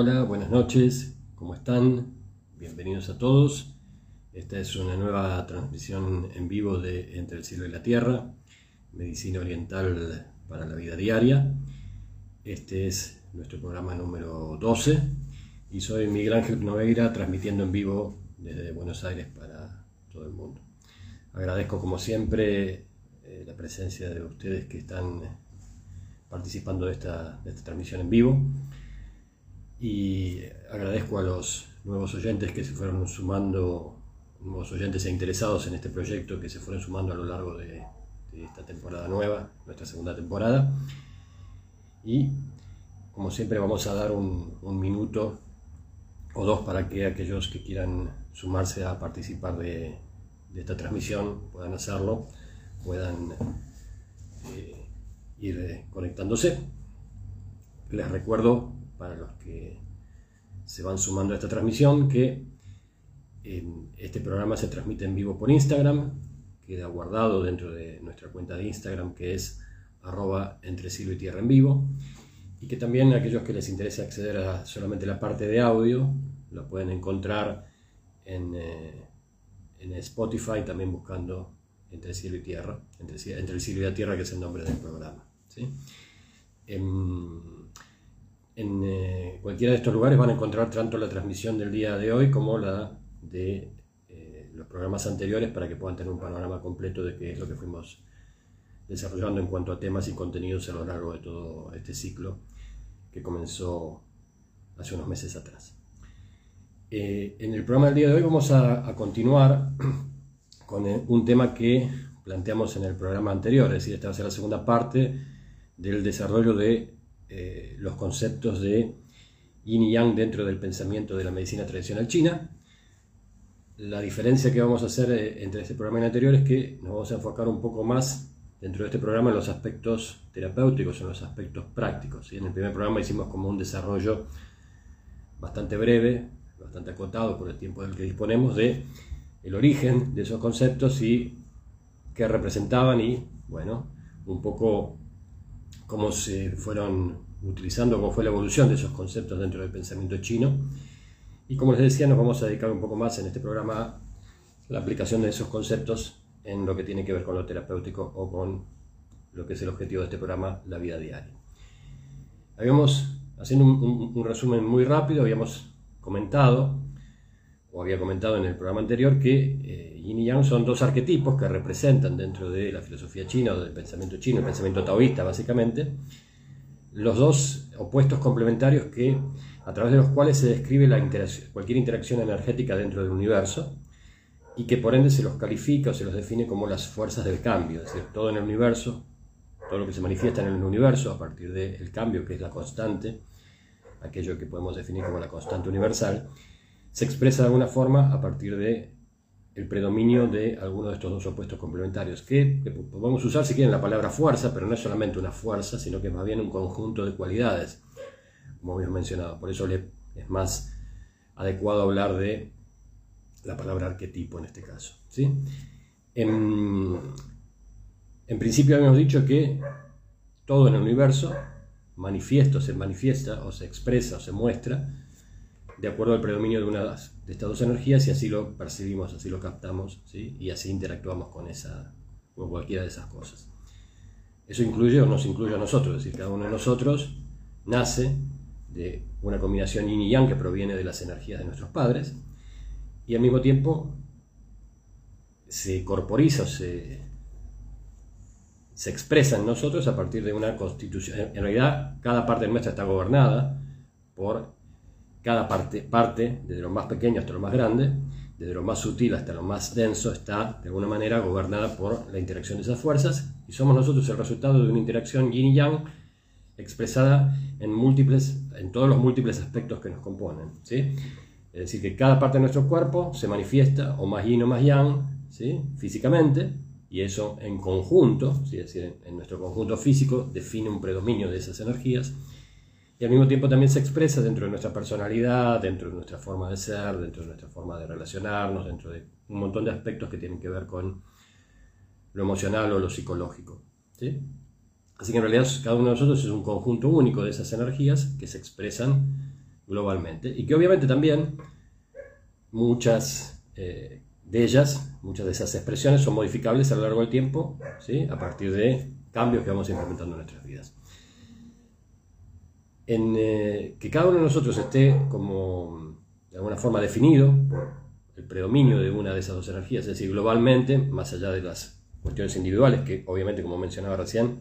Hola, buenas noches, ¿cómo están? Bienvenidos a todos. Esta es una nueva transmisión en vivo de Entre el cielo y la tierra, medicina oriental para la vida diaria. Este es nuestro programa número 12 y soy Miguel Ángel Noveira transmitiendo en vivo desde Buenos Aires para todo el mundo. Agradezco como siempre eh, la presencia de ustedes que están participando de esta, de esta transmisión en vivo y agradezco a los nuevos oyentes que se fueron sumando, nuevos oyentes e interesados en este proyecto que se fueron sumando a lo largo de, esta temporada nueva, nuestra segunda temporada. Y como siempre vamos a dar un, minuto o dos para que aquellos que quieran sumarse a participar de, esta transmisión puedan hacerlo, puedan eh, ir conectándose. Les recuerdo para los que se van sumando a esta transmisión, que este programa se transmite en vivo por Instagram, queda guardado dentro de nuestra cuenta de Instagram que es arroba entre cielo y tierra en vivo, y que también aquellos que les interese acceder a solamente la parte de audio, lo pueden encontrar en, eh, en Spotify también buscando entre cielo y tierra, entre, entre, el cielo y la tierra que es el nombre del programa. ¿sí? Em, en eh, cualquiera de estos lugares van a encontrar tanto la transmisión del día de hoy como la de eh, los programas anteriores para que puedan tener un panorama completo de qué es lo que fuimos desarrollando en cuanto a temas y contenidos a lo largo de todo este ciclo que comenzó hace unos meses atrás. Eh, en el programa del día de hoy vamos a, continuar con un tema que planteamos en el programa anterior, es decir, esta va a ser la segunda parte del desarrollo de eh, los conceptos de yin y yang dentro del pensamiento de la medicina tradicional china. La diferencia que vamos a hacer eh, entre este programa y el anterior es que nos vamos a enfocar un poco más dentro de este programa en los aspectos terapéuticos, en los aspectos prácticos. En el primer programa hicimos como un desarrollo bastante breve, bastante acotado por el tiempo del que disponemos, de el origen de esos conceptos y qué representaban y, bueno, un poco cómo se fueron utilizando, cómo fue la evolución de esos conceptos dentro del pensamiento chino. Y como les decía, nos vamos a dedicar un poco más en este programa a la aplicación de esos conceptos en lo que tiene que ver con lo terapéutico o con lo que es el objetivo de este programa, la vida diaria. Habíamos, haciendo un, resumen muy rápido, habíamos comentado, había comentado en el programa anterior, que eh, Yin y Yang son dos arquetipos que representan dentro de la filosofía china o del pensamiento chino, el pensamiento taoísta básicamente, los dos opuestos complementarios que, a través de los cuales se describe cualquier interacción energética dentro del universo y que por ende se los califica o se los define como las fuerzas del cambio, es decir, todo en el universo, todo lo que se manifiesta en el universo a partir del cambio, que es la constante, aquello que podemos definir como la constante universal, se expresa de alguna forma a partir de el predominio de alguno de estos dos opuestos complementarios, que, podemos usar si quieren la palabra fuerza, pero no es solamente una fuerza, sino que es más bien un conjunto de cualidades, como habíamos mencionado. Por eso es más adecuado hablar de la palabra arquetipo en este caso. ¿sí? En, en principio habíamos dicho que todo en el universo manifiesto se manifiesta o se expresa o se muestra de acuerdo al predominio de una de estas dos energías y así lo percibimos, así lo captamos ¿sí? y así interactuamos con, esa, con cualquiera de esas cosas. Eso incluye o nos incluye a nosotros, es decir, cada uno de nosotros nace de una combinación yin y yang que proviene de las energías de nuestros padres y al mismo tiempo se corporiza, se, se expresa en nosotros a partir de una constitución. En realidad, cada parte nuestra está gobernada por cada parte, parte, desde lo más pequeño hasta lo más grande, desde lo más sutil hasta lo más denso, está de alguna manera gobernada por la interacción de esas fuerzas y somos nosotros el resultado de una interacción yin y yang expresada en, múltiples, en todos los múltiples aspectos que nos componen. ¿sí? Es decir, que cada parte de nuestro cuerpo se manifiesta o más yin o más yang ¿sí? físicamente y eso en conjunto, es decir, en nuestro conjunto físico define un predominio de esas energías y al mismo tiempo también se expresa dentro de nuestra personalidad, dentro de nuestra forma de ser, dentro de nuestra forma de relacionarnos, dentro de un montón de aspectos que tienen que ver con lo emocional o lo psicológico. ¿sí? Así que en realidad cada uno de nosotros es un conjunto único de esas energías que se expresan globalmente y que obviamente también muchas eh, de ellas, muchas de esas expresiones son modificables a lo largo del tiempo, ¿sí? a partir de cambios que vamos implementando en nuestras vidas. En, eh, que cada uno de nosotros esté como de alguna forma definido por el predominio de una de esas dos energías, es decir, globalmente, más allá de las cuestiones individuales, que obviamente, como mencionaba recién,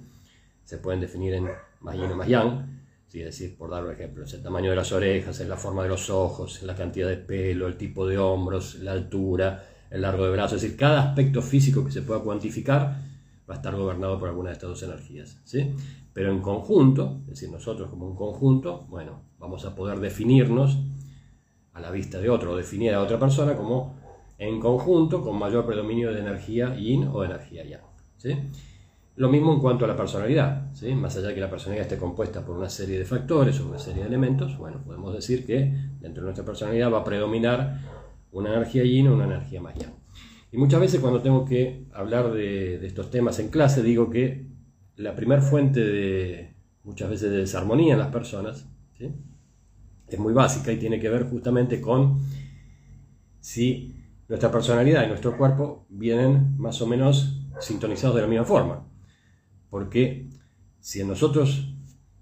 se pueden definir en más yin o más yang, es decir, por dar un ejemplo, el tamaño de las orejas, en la forma de los ojos, la cantidad de pelo, el tipo de hombros, la altura, el largo de brazos, es decir, cada aspecto físico que se pueda cuantificar va a estar gobernado por alguna de estas dos energías. ¿sí? Pero en conjunto, es decir, nosotros como un conjunto, bueno, vamos a poder definirnos a la vista de otro o definir a otra persona como en conjunto con mayor predominio de energía yin o energía yang. ¿sí? Lo mismo en cuanto a la personalidad, ¿sí? más allá de que la personalidad esté compuesta por una serie de factores o una serie de elementos, bueno, podemos decir que dentro de nuestra personalidad va a predominar una energía yin o una energía más yang. Muchas veces cuando tengo que hablar de, estos temas en clase digo que la primer fuente de muchas veces de desarmonía en las personas es muy básica y tiene que ver justamente con si nuestra personalidad y nuestro cuerpo vienen más o menos sintonizados de la misma forma. Porque si en nosotros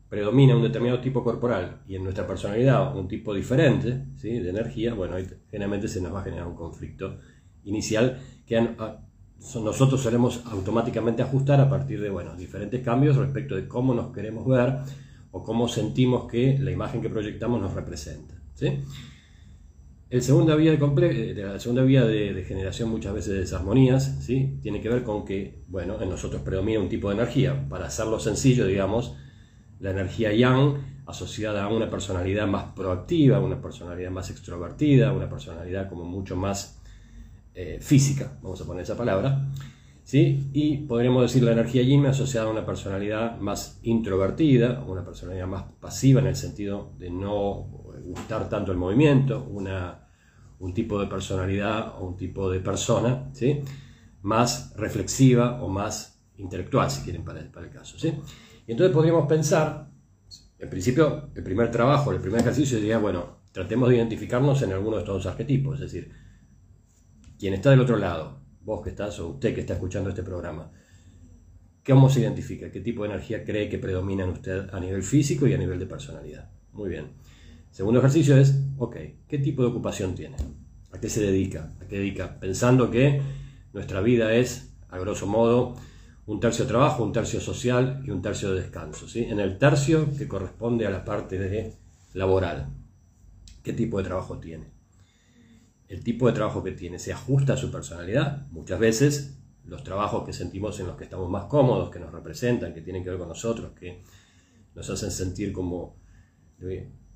predomina un determinado tipo corporal y en nuestra personalidad un tipo diferente ¿sí? de energía, bueno, generalmente se nos va a generar un conflicto inicial que nosotros solemos automáticamente ajustar a partir de bueno, diferentes cambios respecto de cómo nos queremos ver o cómo sentimos que la imagen que proyectamos nos representa. ¿sí? El segunda vía de, eh, la segunda vía de, generación muchas veces de desarmonías ¿sí? tiene que ver con que bueno, en nosotros predomina un tipo de energía. Para hacerlo sencillo, digamos, la energía yang asociada a una personalidad más proactiva, una personalidad más extrovertida, una personalidad como mucho más eh, física, vamos a poner esa palabra, ¿sí? y podríamos decir la energía yin asociada a una personalidad más introvertida, una personalidad más pasiva en el sentido de no gustar tanto el movimiento, una, un tipo de personalidad o un tipo de persona ¿sí? más reflexiva o más intelectual, si quieren, para el, caso. ¿sí? Y entonces podríamos pensar, en principio, el primer trabajo, el primer ejercicio sería, bueno, tratemos de identificarnos en alguno de estos dos arquetipos, es decir, quien está del otro lado, vos que estás o usted que está escuchando este programa, ¿cómo se identifica? ¿Qué tipo de energía cree que predomina en usted a nivel físico y a nivel de personalidad? Muy bien. Segundo ejercicio es, ok, ¿qué tipo de ocupación tiene? ¿A qué se dedica? ¿A qué dedica? Pensando que nuestra vida es, a grosso modo, un tercio trabajo, un tercio social y un tercio de descanso. ¿sí? En el tercio que corresponde a la parte de laboral, ¿qué tipo de trabajo tiene? El tipo de trabajo que tiene se ajusta a su personalidad. Muchas veces los trabajos que sentimos en los que estamos más cómodos, que nos representan, que tienen que ver con nosotros, que nos hacen sentir como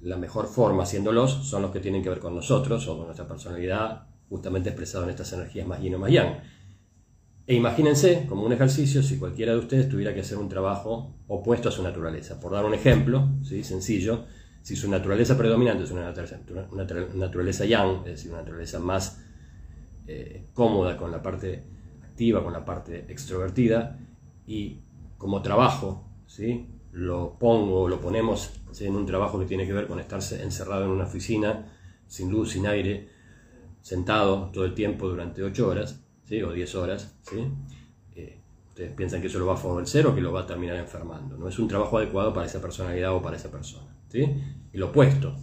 la mejor forma haciéndolos, son los que tienen que ver con nosotros o con nuestra personalidad, justamente expresado en estas energías más yin o más yang. E imagínense, como un ejercicio, si cualquiera de ustedes tuviera que hacer un trabajo opuesto a su naturaleza. Por dar un ejemplo, ¿sí? sencillo, si su naturaleza predominante es una naturaleza, yang, es decir, una naturaleza más eh, cómoda con la parte activa, con la parte extrovertida, y como trabajo, ¿sí? lo pongo, lo ponemos en un trabajo que tiene que ver con estarse encerrado en una oficina, sin luz, sin aire, sentado todo el tiempo durante 8 horas, ¿sí? o 10 horas, ¿sí? Eh, ustedes piensan que eso lo va a favorecer o que lo va a terminar enfermando. No es un trabajo adecuado para esa personalidad o para esa persona. ¿Sí? El opuesto.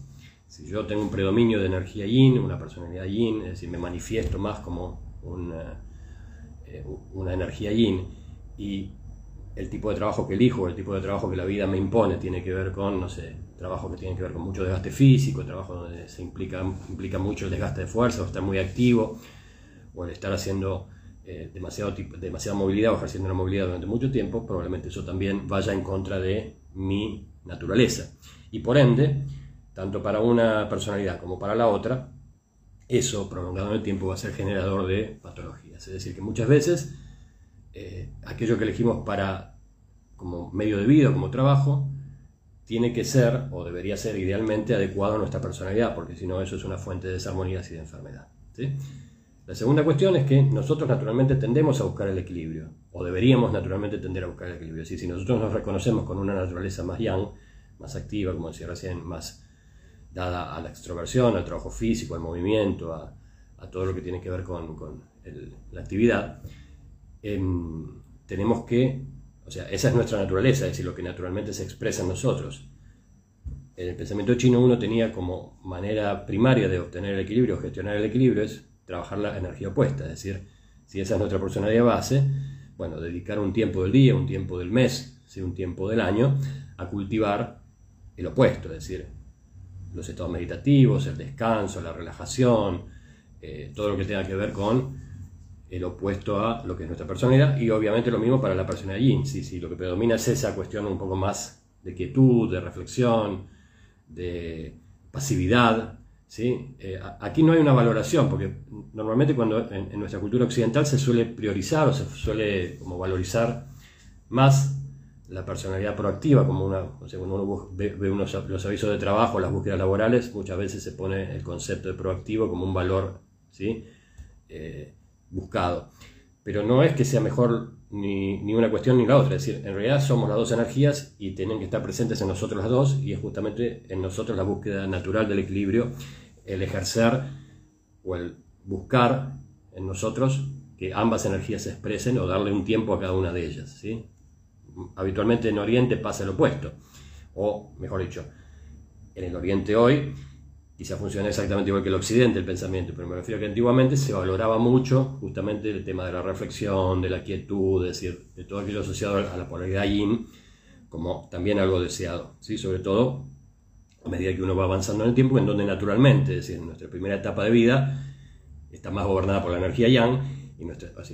Si yo tengo un predominio de energía yin, una personalidad yin, es decir, me manifiesto más como una, eh, una energía yin y el tipo de trabajo que elijo, el tipo de trabajo que la vida me impone tiene que ver con, no sé, trabajo que tiene que ver con mucho desgaste físico, trabajo donde se implica, implica mucho el desgaste de fuerza, o estar muy activo, o el estar haciendo eh, demasiada movilidad o ejerciendo una movilidad durante mucho tiempo, probablemente eso también vaya en contra de mi naturaleza. Y por ende, tanto para una personalidad como para la otra, eso prolongado en el tiempo va a ser generador de patologías. Es decir, que muchas veces eh, aquello que elegimos para como medio de vida, como trabajo, tiene que ser o debería ser idealmente adecuado a nuestra personalidad, porque si no eso es una fuente de desarmonías y de enfermedad. La segunda cuestión es que nosotros naturalmente tendemos a buscar el equilibrio, o deberíamos naturalmente tender a buscar el equilibrio. si nosotros nos reconocemos con una naturaleza más yang, más activa, como decía recién, más dada a la extroversión, al trabajo físico, al movimiento, a, todo lo que tiene que ver con, la actividad, em, tenemos que, o sea, esa es nuestra naturaleza, es decir, lo que naturalmente se expresa en nosotros. En el pensamiento chino uno tenía como manera primaria de obtener el equilibrio, gestionar el equilibrio, es trabajar la energía opuesta, es decir, si esa es nuestra personalidad base, bueno, dedicar un tiempo del día, un tiempo del mes, un tiempo del año, a cultivar el opuesto, es decir, los estados meditativos, el descanso, la relajación, eh, todo lo que tenga que ver con el opuesto a lo que es nuestra personalidad y obviamente lo mismo para la personalidad yin, si, si lo que predomina es esa cuestión un poco más de quietud, de reflexión, de pasividad, ¿sí? Eh, aquí no hay una valoración, porque normalmente cuando en, nuestra cultura occidental se suele priorizar o se suele como valorizar más la personalidad proactiva, como una, cuando uno ve, unos, los avisos de trabajo, las búsquedas laborales, muchas veces se pone el concepto de proactivo como un valor ¿sí? Eh, buscado. Pero no es que sea mejor ni, ni, una cuestión ni la otra, es decir, en realidad somos las dos energías y tienen que estar presentes en nosotros las dos y es justamente en nosotros la búsqueda natural del equilibrio, el ejercer o el buscar en nosotros que ambas energías se expresen o darle un tiempo a cada una de ellas. ¿sí? Habitualmente en Oriente pasa lo opuesto. O, mejor dicho, en el Oriente hoy quizá funciona exactamente igual que el Occidente el pensamiento, pero me refiero a que antiguamente se valoraba mucho justamente el tema de la reflexión, de la quietud, es decir, de todo aquello asociado a la polaridad yin, como también algo deseado, ¿sí? sobre todo a medida que uno va avanzando en el tiempo, en donde naturalmente, es decir, en nuestra primera etapa de vida, está más gobernada por la energía yang, y nuestra, o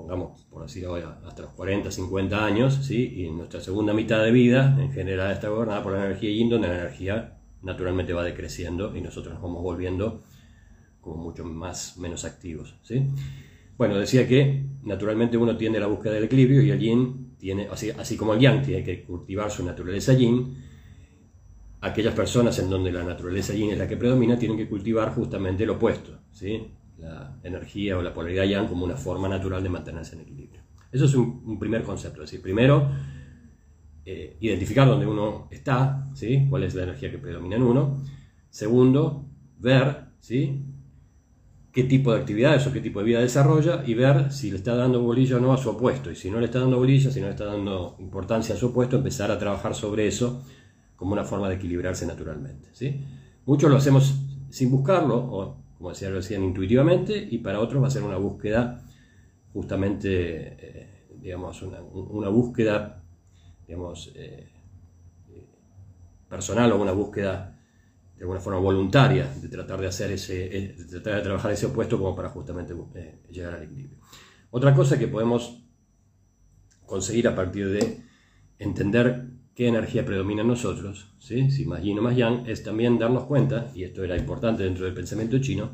pongamos, por así decirlo, hasta los 40, 50 años, ¿sí? y nuestra segunda mitad de vida en general está gobernada por la energía yin, donde la energía naturalmente va decreciendo y nosotros nos vamos volviendo como mucho más, menos activos. ¿sí? Bueno, decía que naturalmente uno tiende a la búsqueda del equilibrio y el yin tiene, así, así como el yang tiene que cultivar su naturaleza yin, aquellas personas en donde la naturaleza yin es la que predomina tienen que cultivar justamente lo opuesto, ¿sí? La energía o la polaridad yang como una forma natural de mantenerse en equilibrio. Eso es un, primer concepto, es decir, primero eh, identificar dónde uno está, ¿sí? cuál es la energía que predomina en uno. Segundo, ver ¿sí? qué tipo de actividades o qué tipo de vida desarrolla y ver si le está dando bolilla o no a su opuesto. Y si no le está dando bolilla, si no le está dando importancia a su opuesto, empezar a trabajar sobre eso como una forma de equilibrarse naturalmente. ¿sí? Muchos lo hacemos sin buscarlo o como decía, lo decían intuitivamente, y para otros va a ser una búsqueda, justamente, eh, digamos, una, búsqueda, digamos, eh, personal o una búsqueda de alguna forma voluntaria de tratar de hacer ese, eh, de tratar de trabajar ese opuesto como para justamente llegar al equilibrio. Otra cosa que podemos conseguir a partir de entender qué energía predomina en nosotros, ¿sí? si más yin o más yang, es también darnos cuenta, y esto era importante dentro del pensamiento chino,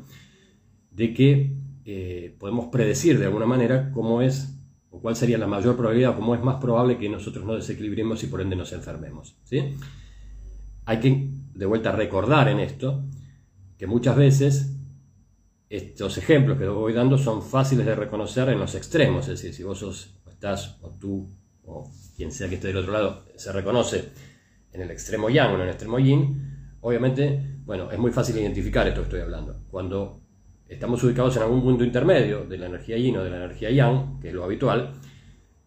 de que eh, podemos predecir de alguna manera cómo es o cuál sería la mayor probabilidad o cómo es más probable que nosotros nos desequilibremos y por ende nos enfermemos. ¿sí? Hay que de vuelta recordar en esto que muchas veces estos ejemplos que voy dando son fáciles de reconocer en los extremos, es decir, si vos sos, estás o tú o quien sea que esté del otro lado, se reconoce en el extremo yang o en el extremo yin, obviamente, bueno, es muy fácil identificar esto que estoy hablando. Cuando estamos ubicados en algún punto intermedio de la energía yin o de la energía yang, que es lo habitual,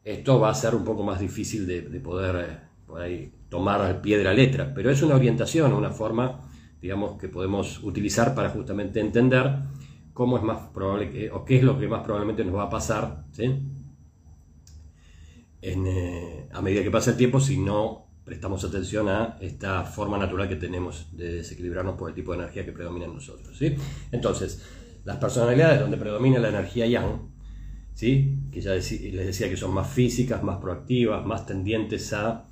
esto va a ser un poco más difícil de, poder eh, tomar al pie de la letra, pero es una orientación, una forma, digamos, que podemos utilizar para justamente entender cómo es más probable que, o qué es lo que más probablemente nos va a pasar, ¿sí? Eh, a medida que pasa el tiempo si no prestamos atención a esta forma natural que tenemos de desequilibrarnos por el tipo de energía que predomina en nosotros. ¿sí? Entonces, las personalidades donde predomina la energía yang, ¿sí? que ya les decía que son más físicas, más proactivas, más tendientes a,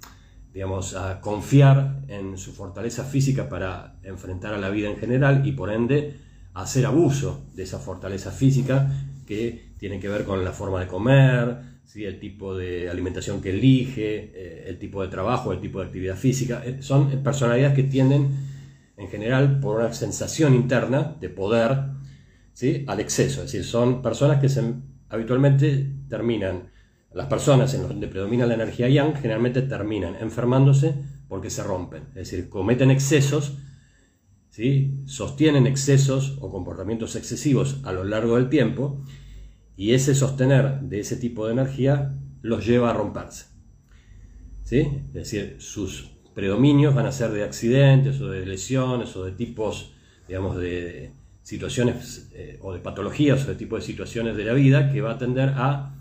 digamos, a confiar en su fortaleza física para enfrentar a la vida en general y por ende hacer abuso de esa fortaleza física que tiene que ver con la forma de comer, el tipo de alimentación que elige, eh, el tipo de trabajo, el tipo de actividad física. Eh, son personalidades que tienden, en general, por una sensación interna de poder, ¿sí? al exceso. Es decir, son personas que se, habitualmente terminan, las personas en donde predomina la energía yang, generalmente terminan enfermándose porque se rompen. Es decir, cometen excesos ¿sí? sostienen excesos o comportamientos excesivos a lo largo del tiempo y ese sostener de ese tipo de energía los lleva a romperse. ¿sí? Es decir, sus predominios van a ser de accidentes o de lesiones o de tipos, digamos, de situaciones eh, o de patologías o de tipo de situaciones de la vida que va a tender a,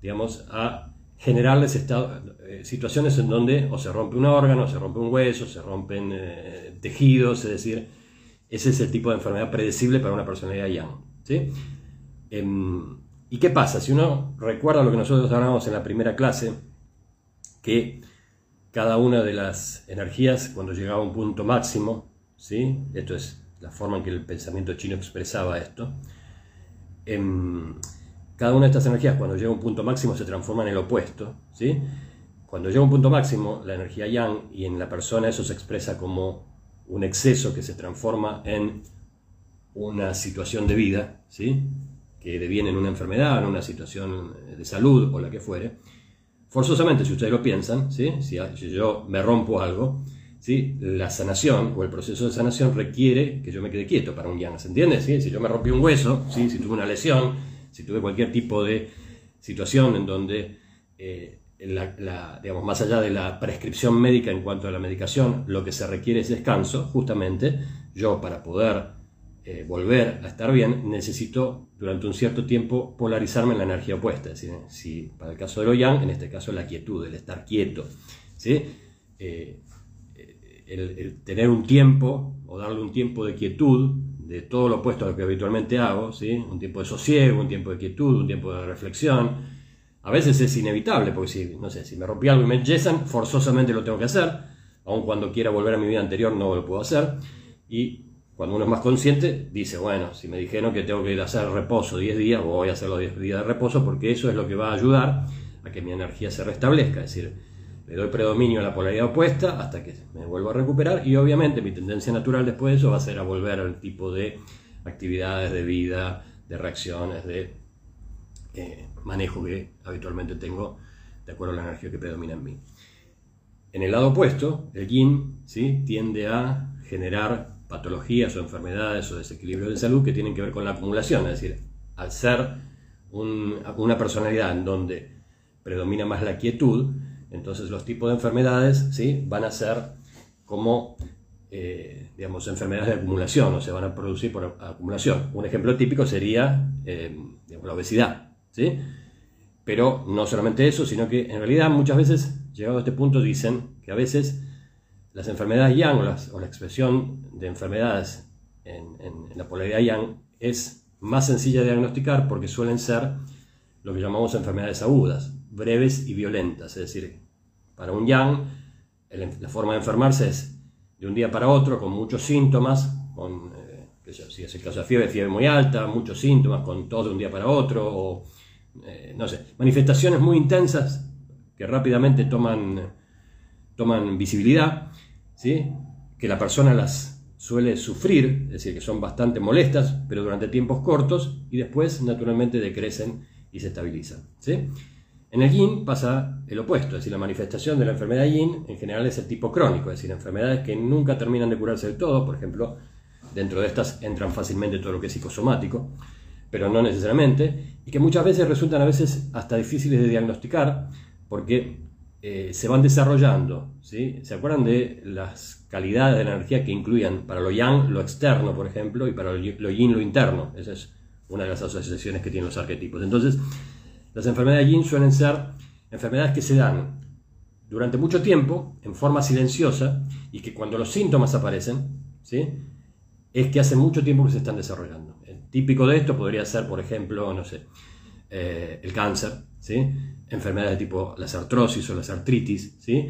digamos, a generarles eh, situaciones en donde o se rompe un órgano, o se rompe un hueso, se rompen eh, tejidos, es decir, ese es el tipo de enfermedad predecible para una personalidad young. ¿sí? ¿Y qué pasa? Si uno recuerda lo que nosotros hablábamos en la primera clase, que cada una de las energías, cuando llegaba a un punto máximo, ¿sí? esto es la forma en que el pensamiento chino expresaba esto, em, cada una de estas energías cuando llega a un punto máximo se transforma en el opuesto. ¿sí? Cuando llega a un punto máximo, la energía yang, y en la persona eso se expresa como un exceso que se transforma en una situación de vida, ¿sí? Que deviene en una enfermedad, en una situación de salud o la que fuere, forzosamente, si ustedes lo piensan, si, yo me rompo algo, ¿sí? la sanación o el proceso de sanación requiere que yo me quede quieto para un yang, ¿se entiende? Si yo me rompí un hueso, si tuve una lesión, si tuve cualquier tipo de situación en donde, eh, digamos, más allá de la prescripción médica en cuanto a la medicación, lo que se requiere es descanso, justamente yo para poder eh, volver a estar bien, necesito durante un cierto tiempo polarizarme en la energía opuesta. Si para el caso de lo en este caso la quietud, el estar quieto. ¿sí? Eh, el, tener un tiempo o darle un tiempo de quietud de todo lo opuesto a lo que habitualmente hago, ¿sí? un tiempo de sosiego, un tiempo de quietud, un tiempo de reflexión. A veces es inevitable, porque si, no sé, si me rompí algo y me yesan, forzosamente lo tengo que hacer, aun cuando quiera volver a mi vida anterior no lo puedo hacer. Y cuando uno es más consciente, dice, bueno, si me dijeron que tengo que ir a hacer reposo 10 días, voy a hacer los 10 días de reposo, porque eso es lo que va a ayudar a que mi energía se restablezca. Es decir, le doy predominio a la polaridad opuesta hasta que me vuelvo a recuperar y obviamente mi tendencia natural después de eso va a ser a volver al tipo de actividades de vida, de reacciones, de eh, manejo que habitualmente tengo de acuerdo a la energía que predomina en mí. En el lado opuesto, el yin ¿sí? tiende a generar patologías o enfermedades o desequilibrios de salud que tienen que ver con la acumulación, es decir, al ser una personalidad en donde predomina más la quietud, entonces los tipos de enfermedades ¿sí? van a ser como eh, digamos, enfermedades de acumulación o se van a producir por acumulación. Un ejemplo típico sería eh, la obesidad. ¿sí? Pero no solamente eso, sino que en realidad muchas veces, llegado a este punto, dicen que a veces las enfermedades yang o, la expresión de enfermedades en, la polaridad yang es más sencilla de diagnosticar porque suelen ser lo que llamamos enfermedades agudas, breves y violentas. Es decir, para un yang, la forma de enfermarse es de un día para otro, con muchos síntomas, con, eh, si es el caso fiebre, fiebre muy alta, muchos síntomas, con todo de un día para otro, o eh, no sé, manifestaciones muy intensas que rápidamente toman, toman visibilidad, ¿sí? que la persona las suele sufrir, es decir, que son bastante molestas, pero durante tiempos cortos, y después naturalmente decrecen y se estabilizan. ¿sí? En el yin pasa el opuesto, es decir, la manifestación de la enfermedad yin en general es el tipo crónico, es decir, enfermedades que nunca terminan de curarse del todo, por ejemplo, dentro de estas entran fácilmente todo lo que es psicosomático, pero no necesariamente, y que muchas veces resultan a veces hasta difíciles de diagnosticar porque eh, se van desarrollando. ¿sí? ¿Se acuerdan de las calidades de la energía que incluían para lo yang lo externo, por ejemplo, y para lo yin lo interno? Esa es una de las asociaciones que tienen los arquetipos. Entonces, las enfermedades yin suelen ser enfermedades que se dan durante mucho tiempo, en forma silenciosa, y que cuando los síntomas aparecen, ¿sí? es que hace mucho tiempo que se están desarrollando. El típico de esto podría ser, por ejemplo, no sé, eh, el cáncer, ¿sí? Enfermedades de tipo las artrosis o las artritis, ¿sí?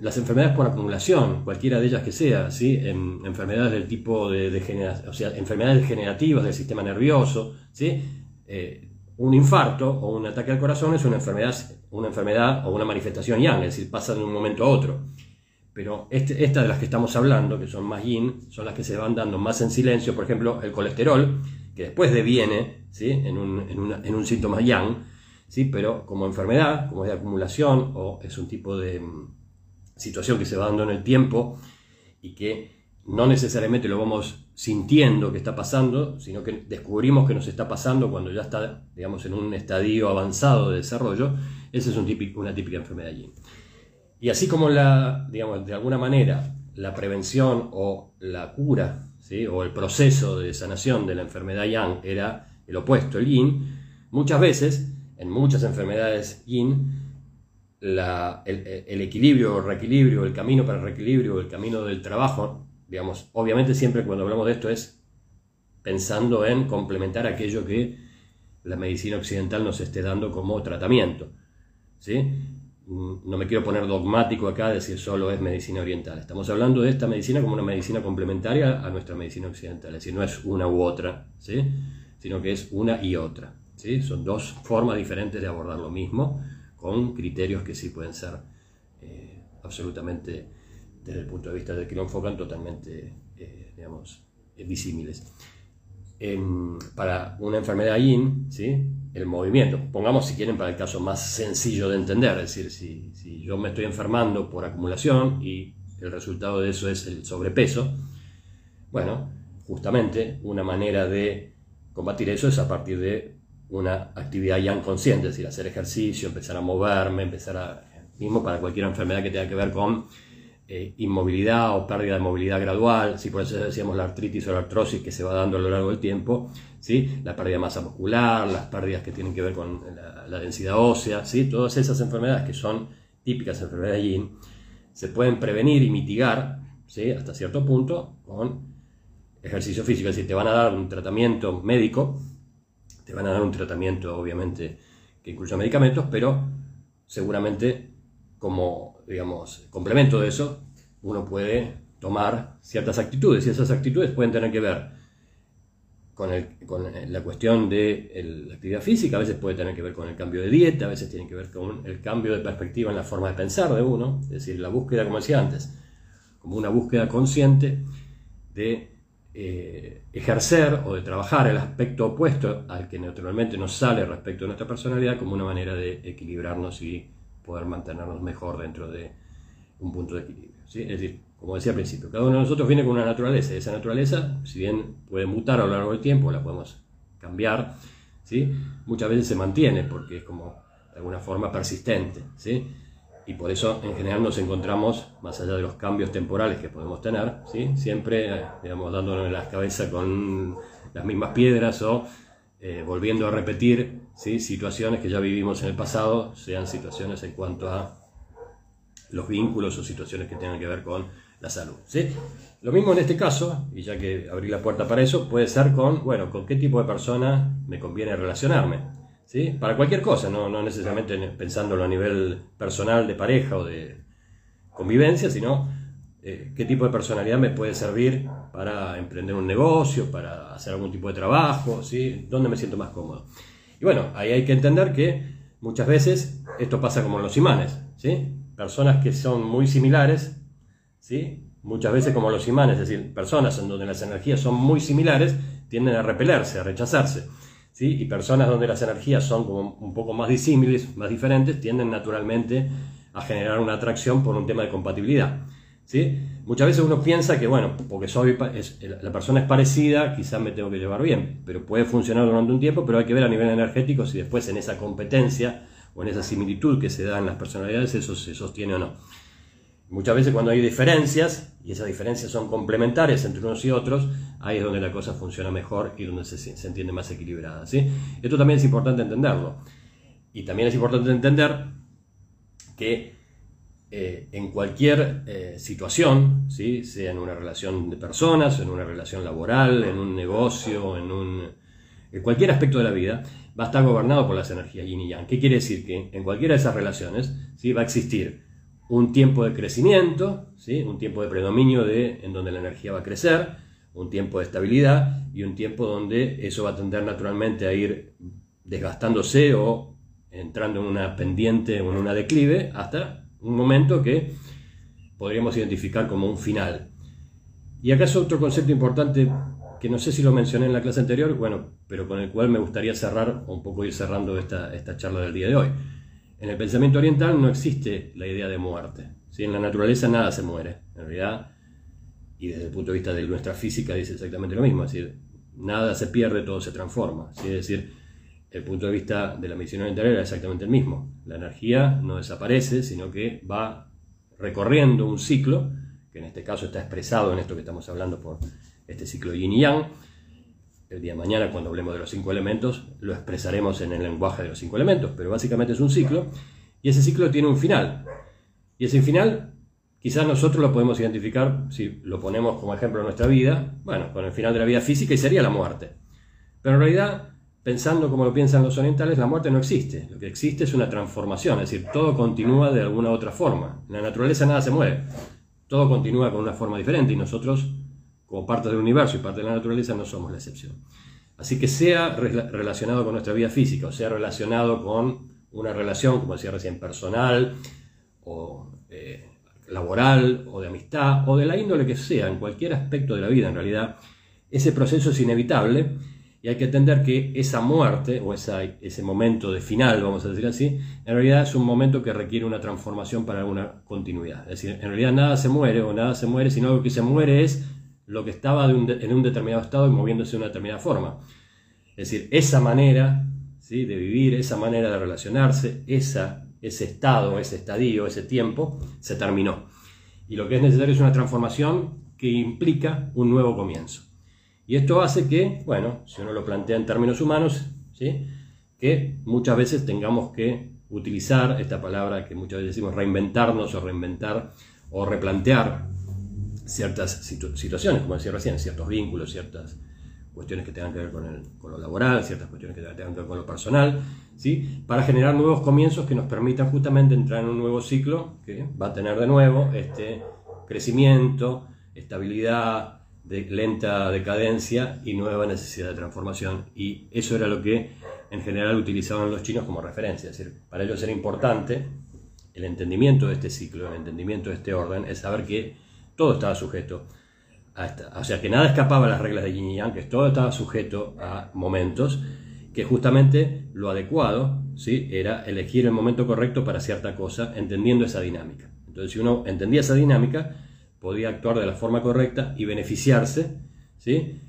las enfermedades por acumulación, cualquiera de ellas que sea, ¿sí? enfermedades del tipo de, o sea, enfermedades degenerativas del sistema nervioso, ¿sí? Eh, un infarto o un ataque al corazón es una enfermedad, una enfermedad o una manifestación yang, es decir, pasa de un momento a otro. Pero este, estas de las que estamos hablando, que son más yin, son las que se van dando más en silencio. Por ejemplo, el colesterol, que después deviene ¿sí? en, un, en, un síntoma yang, ¿sí? pero como enfermedad, como es de acumulación o es un tipo de mm, situación que se va dando en el tiempo y que no necesariamente lo vamos sintiendo que está pasando, sino que descubrimos que nos está pasando cuando ya está, digamos, en un estadio avanzado de desarrollo, esa es un típico, una típica enfermedad yin. Y así como la, digamos, de alguna manera la prevención o la cura, ¿sí? o el proceso de sanación de la enfermedad yang era el opuesto, el yin, muchas veces, en muchas enfermedades yin, el, equilibrio o reequilibrio, el camino para el reequilibrio, el camino del trabajo, digamos, obviamente siempre cuando hablamos de esto es pensando en complementar aquello que la medicina occidental nos esté dando como tratamiento. ¿sí? Mm, no me quiero poner dogmático acá, decir solo es medicina oriental. Estamos hablando de esta medicina como una medicina complementaria a nuestra medicina occidental, es decir, no es una u otra, ¿sí? sino que es una y otra. ¿Sí? Son dos formas diferentes de abordar lo mismo con criterios que sí pueden ser eh, absolutamente, desde el punto de vista del que lo enfocan, totalmente, eh, digamos, disímiles. para una enfermedad IN, ¿sí? el movimiento, pongamos si quieren para el caso más sencillo de entender, es decir, si, si yo me estoy enfermando por acumulación y el resultado de eso es el sobrepeso, bueno, justamente una manera de combatir eso es a partir de una actividad ya inconsciente, es decir, hacer ejercicio, empezar a moverme, empezar a, mismo para cualquier enfermedad que tenga que ver con eh, inmovilidad o pérdida de movilidad gradual, si por eso decíamos la artritis o la artrosis que se va dando a lo largo del tiempo, ¿sí? la pérdida de masa muscular, las pérdidas que tienen que ver con la, densidad ósea, ¿sí? todas esas enfermedades que son típicas enfermedades de Yin, se pueden prevenir y mitigar ¿sí? hasta cierto punto con ejercicio físico, es decir, te van a dar un tratamiento médico te van a dar un tratamiento, obviamente, que incluya medicamentos, pero seguramente como, digamos, complemento de eso, uno puede tomar ciertas actitudes y esas actitudes pueden tener que ver con, la cuestión de la actividad física, a veces puede tener que ver con el cambio de dieta, a veces tiene que ver con el cambio de perspectiva en la forma de pensar de uno, es decir, la búsqueda, como decía antes, como una búsqueda consciente de eh, ejercer o de trabajar el aspecto opuesto al que naturalmente nos sale respecto a nuestra personalidad como una manera de equilibrarnos y poder mantenernos mejor dentro de un punto de equilibrio. Es decir, como decía al principio, cada uno de nosotros viene con una naturaleza y esa naturaleza, si bien puede mutar a lo largo del tiempo, la podemos cambiar, ¿sí? muchas veces se mantiene porque es como de alguna forma persistente. ¿sí? Y por eso en general nos encontramos, más allá de los cambios temporales que podemos tener, ¿sí? siempre digamos, dándonos en la cabeza con las mismas piedras o eh, volviendo a repetir ¿sí? situaciones que ya vivimos en el pasado, sean situaciones en cuanto a los vínculos o situaciones que tengan que ver con la salud. ¿sí? Lo mismo en este caso, y ya que abrí la puerta para eso, puede ser con, bueno, con qué tipo de persona me conviene relacionarme. ¿Sí? Para cualquier cosa, no, necesariamente pensándolo a nivel personal, de pareja o de convivencia, sino eh, qué tipo de personalidad me puede servir para emprender un negocio, para hacer algún tipo de trabajo, ¿sí? ¿Dónde me siento más cómodo? Y bueno, ahí hay que entender que muchas veces esto pasa como en los imanes, ¿sí? Personas que son muy similares, ¿sí? Muchas veces como los imanes, es decir, personas en donde las energías son muy similares, tienden a repelerse, a rechazarse. Y personas donde las energías son como un poco más disímiles, más diferentes, tienden naturalmente a generar una atracción por un tema de compatibilidad. ¿sí? Muchas veces uno piensa que, bueno, porque soy, la persona es parecida, quizás me tengo que llevar bien, pero puede funcionar durante un tiempo, pero hay que ver a nivel energético si después en esa competencia o en esa similitud que se da en las personalidades eso se sostiene o no. Muchas veces cuando hay diferencias, y esas diferencias son complementarias entre unos y otros, ahí es donde la cosa funciona mejor y donde se, se entiende más equilibrada. ¿sí? Esto también es importante entenderlo. Y también es importante entender que eh, en cualquier eh, situación, ¿sí? sea en una relación de personas, en una relación laboral, en un negocio, en, un, en cualquier aspecto de la vida, va a estar gobernado por las energías yin y yang. ¿Qué quiere decir? Que en cualquiera de esas relaciones ¿sí? va a existir un tiempo de crecimiento, ¿sí? un tiempo de predominio de, en donde la energía va a crecer, un tiempo de estabilidad y un tiempo donde eso va a tender naturalmente a ir desgastándose o entrando en una pendiente o en una declive hasta un momento que podríamos identificar como un final. Y acá es otro concepto importante que no sé si lo mencioné en la clase anterior, bueno, pero con el cual me gustaría cerrar, o un poco ir cerrando esta, esta charla del día de hoy. En el pensamiento oriental no existe la idea de muerte. En la naturaleza nada se muere. En realidad, y desde el punto de vista de nuestra física dice exactamente lo mismo, es decir, nada se pierde, todo se transforma. Es decir, el punto de vista de la medicina oriental era exactamente el mismo. La energía no desaparece, sino que va recorriendo un ciclo, que en este caso está expresado en esto que estamos hablando por este ciclo yin y yang. El día de mañana, cuando hablemos de los cinco elementos, lo expresaremos en el lenguaje de los cinco elementos, pero básicamente es un ciclo, y ese ciclo tiene un final. Y ese final Quizás nosotros lo podemos identificar, si lo ponemos como ejemplo en nuestra vida, bueno, con el final de la vida física y sería la muerte. Pero en realidad, pensando como lo piensan los orientales, la muerte no existe. Lo que existe es una transformación, es decir, todo continúa de alguna otra forma. En la naturaleza nada se mueve, todo continúa con una forma diferente y nosotros, como parte del universo y parte de la naturaleza, no somos la excepción. Así que sea relacionado con nuestra vida física o sea relacionado con una relación, como decía recién, personal o eh, laboral o de amistad o de la índole que sea, en cualquier aspecto de la vida en realidad, ese proceso es inevitable y hay que entender que esa muerte o esa, ese momento de final, vamos a decir así, en realidad es un momento que requiere una transformación para alguna continuidad. Es decir, en realidad nada se muere o nada se muere, sino lo que se muere es lo que estaba en un determinado estado y moviéndose de una determinada forma. Es decir, esa manera ¿sí? de vivir, esa manera de relacionarse, esa ese estado, ese estadio, ese tiempo, se terminó. Y lo que es necesario es una transformación que implica un nuevo comienzo. Y esto hace que, bueno, si uno lo plantea en términos humanos, ¿sí? que muchas veces tengamos que utilizar esta palabra que muchas veces decimos reinventarnos o reinventar o replantear ciertas situaciones, como decía recién, ciertos vínculos, ciertas cuestiones que tengan que ver con, el, con lo laboral, ciertas cuestiones que tengan que ver con lo personal, ¿sí? para generar nuevos comienzos que nos permitan justamente entrar en un nuevo ciclo que va a tener de nuevo este crecimiento, estabilidad, lenta decadencia y nueva necesidad de transformación. Y eso era lo que en general utilizaban los chinos como referencia. Es decir, para ellos era importante el entendimiento de este ciclo, el entendimiento de este orden, es saber que todo estaba sujeto o sea, que nada escapaba a las reglas de Yin y Yang, que todo estaba sujeto a momentos, que justamente lo adecuado ¿sí? era elegir el momento correcto para cierta cosa, entendiendo esa dinámica. Entonces, si uno entendía esa dinámica, podía actuar de la forma correcta y beneficiarse ¿sí?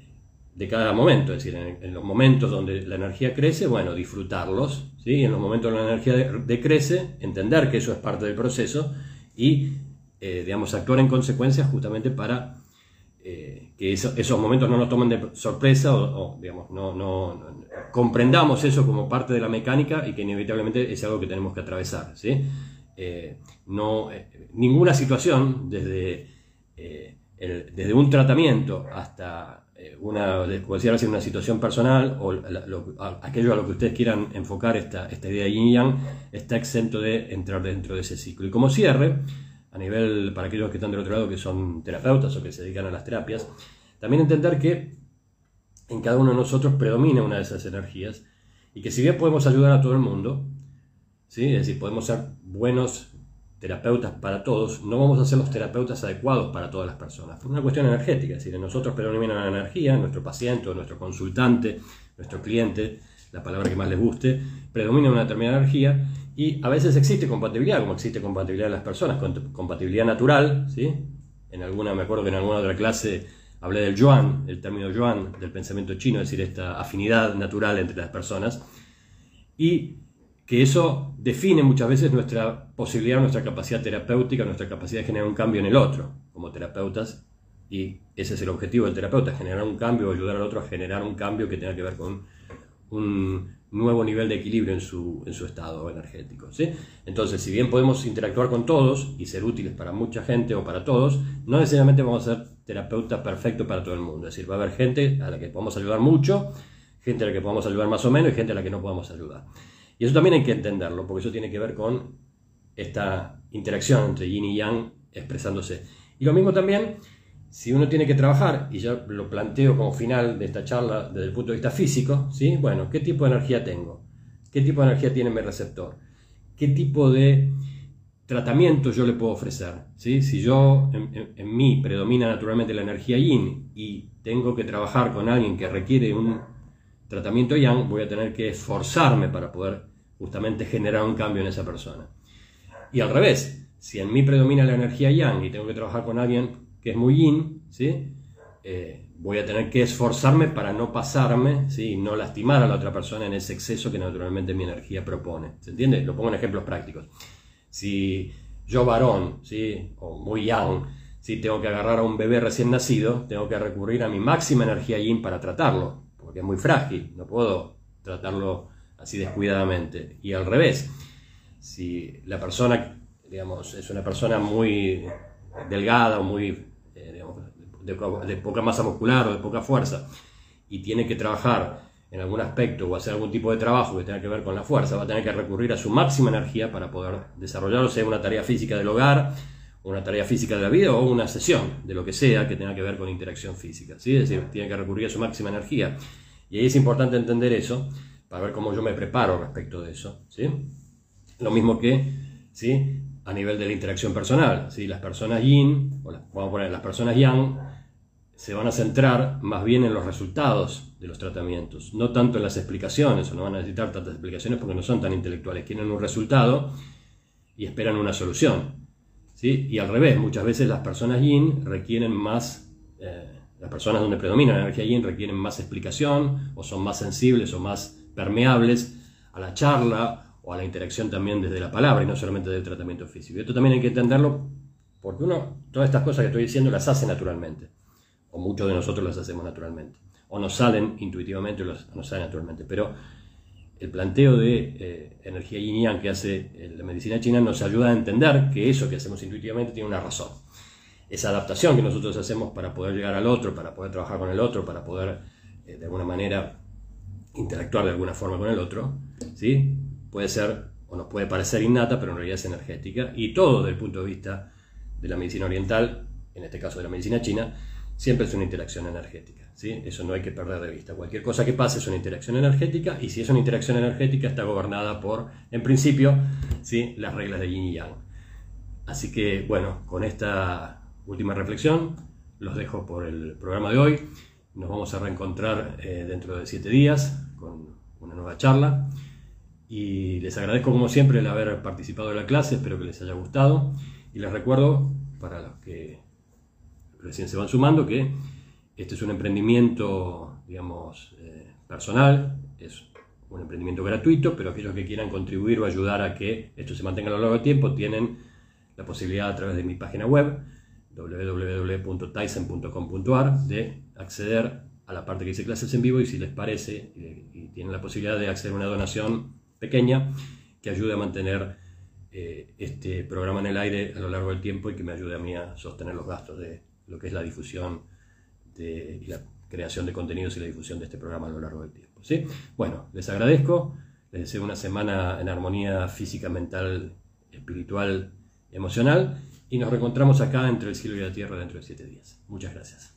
de cada momento. Es decir, en, los momentos donde la energía crece, bueno, disfrutarlos. ¿sí? En los momentos donde la energía decrece, entender que eso es parte del proceso y, eh, digamos, actuar en consecuencia justamente para eh, que esos momentos no nos tomen de sorpresa o, digamos, no, comprendamos eso como parte de la mecánica y que inevitablemente es algo que tenemos que atravesar. ¿sí? Eh, no, ninguna situación, desde, desde un tratamiento hasta una, una situación personal o aquello a lo que ustedes quieran enfocar esta, esta idea de yin yang, está exento de entrar dentro de ese ciclo. Y como cierre, a nivel para aquellos que están del otro lado que son terapeutas o que se dedican a las terapias, también entender que en cada uno de nosotros predomina una de esas energías y que si bien podemos ayudar a todo el mundo, ¿sí? es decir, podemos ser buenos terapeutas para todos, no vamos a ser los terapeutas adecuados para todas las personas, por una cuestión energética, es decir, en nosotros predomina la energía, nuestro paciente nuestro consultante, nuestro cliente, la palabra que más les guste, predomina una determinada energía y a veces existe compatibilidad, como existe compatibilidad en las personas, compatibilidad natural, ¿sí? En alguna, me acuerdo que en alguna otra clase hablé del yuan, el término yuan, del pensamiento chino, es decir, esta afinidad natural entre las personas, y que eso define muchas veces nuestra posibilidad, nuestra capacidad terapéutica, nuestra capacidad de generar un cambio en el otro, como terapeutas, y ese es el objetivo del terapeuta, generar un cambio, ayudar al otro a generar un cambio que tenga que ver con un nuevo nivel de equilibrio en su, en su estado energético. ¿sí? Entonces, si bien podemos interactuar con todos y ser útiles para mucha gente o para todos, no necesariamente vamos a ser terapeutas perfectos para todo el mundo. Es decir, va a haber gente a la que podemos ayudar mucho, gente a la que podamos ayudar más o menos y gente a la que no podamos ayudar. Y eso también hay que entenderlo, porque eso tiene que ver con esta interacción entre yin y yang expresándose. Y lo mismo también si uno tiene que trabajar, y ya lo planteo como final de esta charla desde el punto de vista físico, ¿sí? bueno, ¿qué tipo de energía tengo? ¿Qué tipo de energía tiene mi receptor? ¿Qué tipo de tratamiento yo le puedo ofrecer? ¿sí? Si yo, en, mí predomina naturalmente la energía yin y tengo que trabajar con alguien que requiere un tratamiento yang, voy a tener que esforzarme para poder justamente generar un cambio en esa persona. Y al revés, si en mí predomina la energía yang y tengo que trabajar con alguien que es muy yin, ¿sí? Eh, voy a tener que esforzarme para no pasarme ¿sí? y no lastimar a la otra persona en ese exceso que naturalmente mi energía propone. ¿Se entiende? Lo pongo en ejemplos prácticos. Si yo varón, ¿sí? o muy young, si tengo que agarrar a un bebé recién nacido, tengo que recurrir a mi máxima energía yin para tratarlo, porque es muy frágil, no puedo tratarlo así descuidadamente. Y al revés, si la persona, digamos, es una persona muy delgada o muy, de, poca masa muscular o de poca fuerza, y tiene que trabajar en algún aspecto o hacer algún tipo de trabajo que tenga que ver con la fuerza, va a tener que recurrir a su máxima energía para poder desarrollarlo, sea una tarea física del hogar, una tarea física de la vida o una sesión de lo que sea que tenga que ver con interacción física. ¿sí? Es decir, tiene que recurrir a su máxima energía. Y ahí es importante entender eso para ver cómo yo me preparo respecto de eso. ¿sí? Lo mismo que ¿sí? a nivel de la interacción personal. ¿sí? Las personas yin, o vamos a poner las personas yang, se van a centrar más bien en los resultados de los tratamientos, no tanto en las explicaciones, o no van a necesitar tantas explicaciones porque no son tan intelectuales, quieren un resultado y esperan una solución. ¿sí? Y al revés, muchas veces las personas yin requieren más, eh, las personas donde predomina la energía yin requieren más explicación, o son más sensibles o más permeables a la charla o a la interacción también desde la palabra y no solamente del tratamiento físico. Y esto también hay que entenderlo porque uno, todas estas cosas que estoy diciendo las hace naturalmente o muchos de nosotros las hacemos naturalmente, o nos salen intuitivamente o nos salen naturalmente, pero el planteo de eh, energía yin yang que hace eh, la medicina china nos ayuda a entender que eso que hacemos intuitivamente tiene una razón. Esa adaptación que nosotros hacemos para poder llegar al otro, para poder trabajar con el otro, para poder eh, de alguna manera interactuar de alguna forma con el otro, ¿sí? puede ser o nos puede parecer innata, pero en realidad es energética, y todo desde el punto de vista de la medicina oriental, en este caso de la medicina china, siempre es una interacción energética. ¿sí? Eso no hay que perder de vista. Cualquier cosa que pase es una interacción energética y si es una interacción energética está gobernada por, en principio, ¿sí? las reglas de yin y yang. Así que, bueno, con esta última reflexión los dejo por el programa de hoy. Nos vamos a reencontrar eh, dentro de siete días con una nueva charla. Y les agradezco como siempre el haber participado de la clase, espero que les haya gustado. Y les recuerdo, para los que recién se van sumando, que este es un emprendimiento, digamos, eh, personal, es un emprendimiento gratuito, pero aquellos que quieran contribuir o ayudar a que esto se mantenga a lo largo del tiempo tienen la posibilidad a través de mi página web www.tyson.com.ar de acceder a la parte que dice clases en vivo y si les parece y, tienen la posibilidad de acceder a una donación pequeña que ayude a mantener eh, este programa en el aire a lo largo del tiempo y que me ayude a mí a sostener los gastos de, lo que es la difusión y la creación de contenidos y la difusión de este programa a lo largo del tiempo. ¿sí? Bueno, les agradezco, les deseo una semana en armonía física, mental, espiritual, emocional y nos reencontramos acá entre el cielo y la tierra dentro de siete días. Muchas gracias.